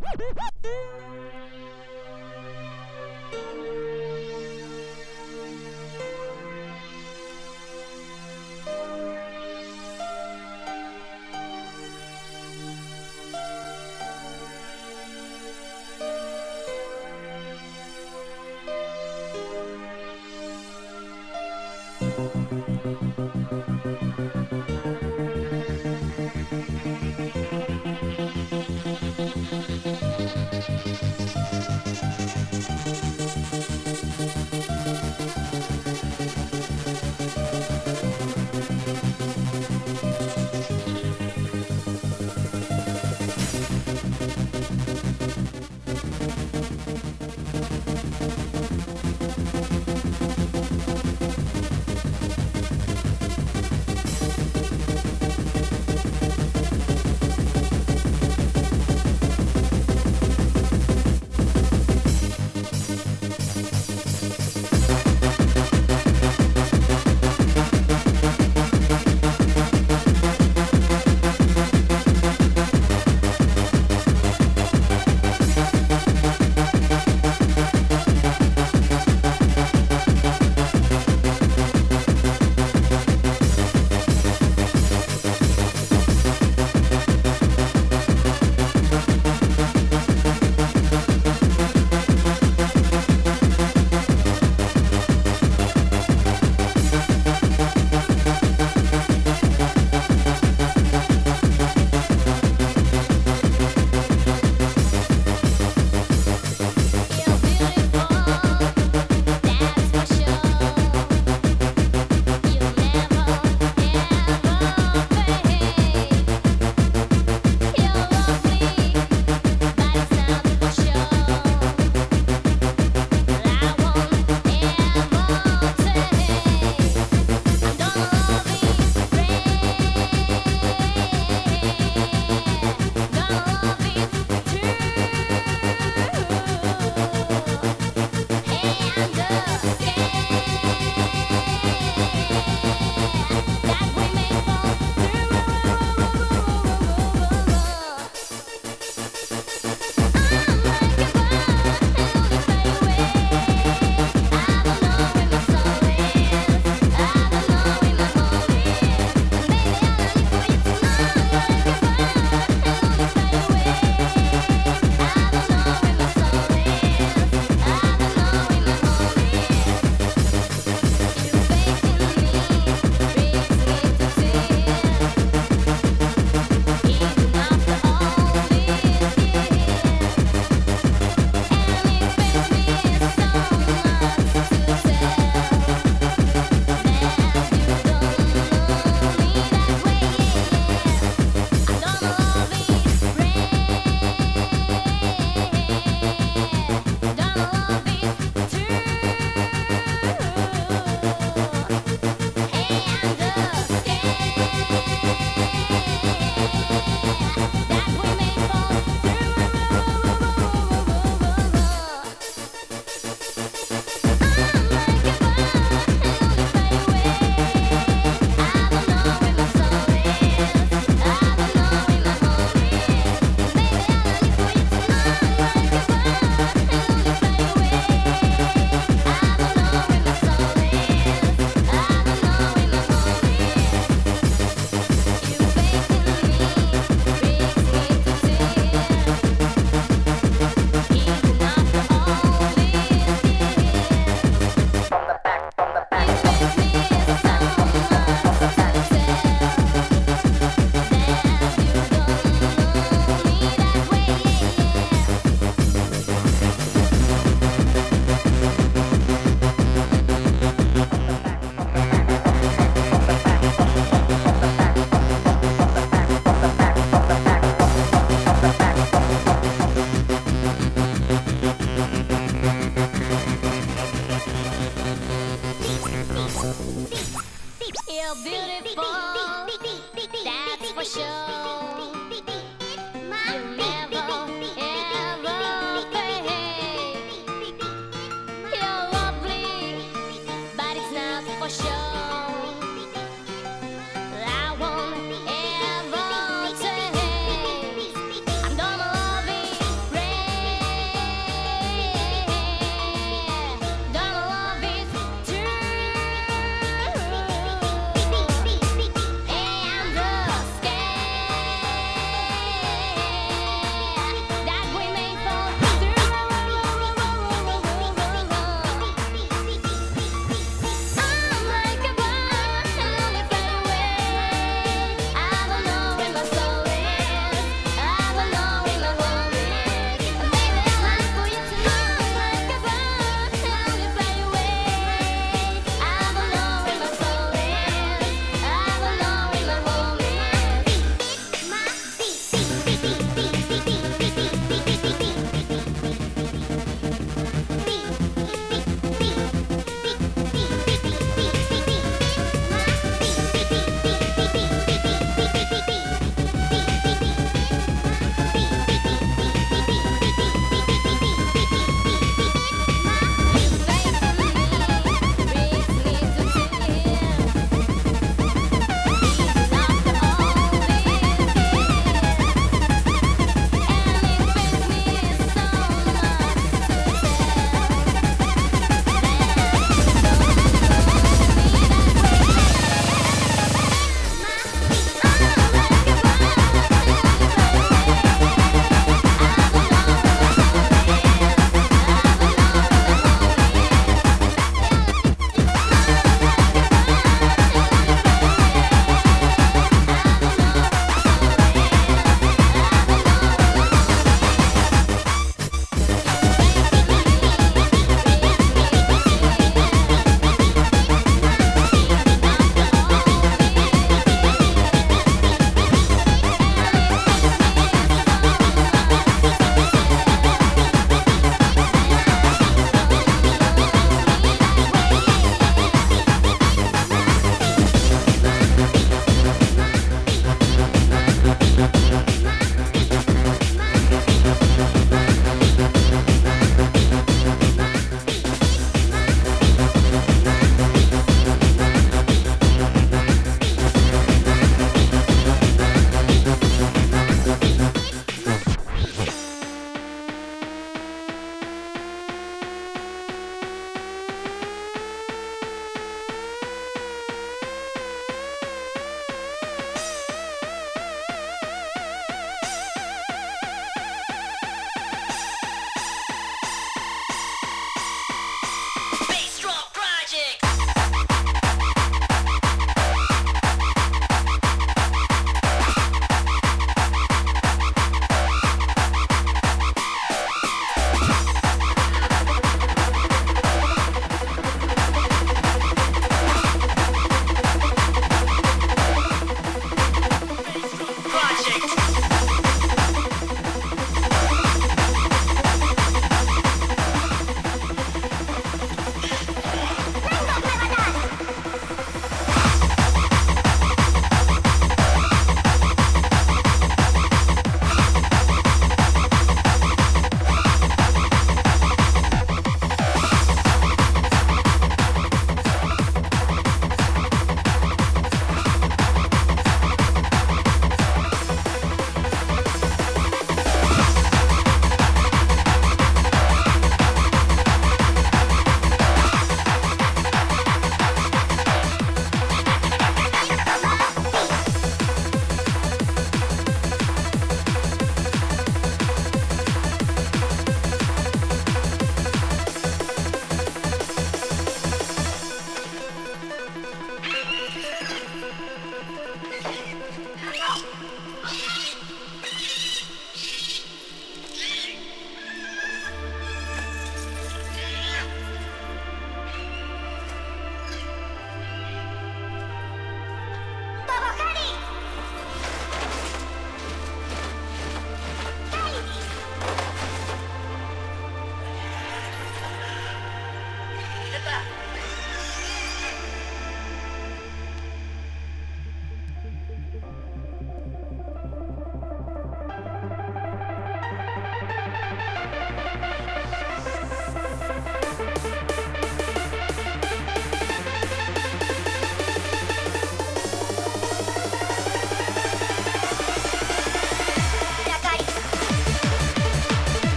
Música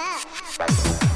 love.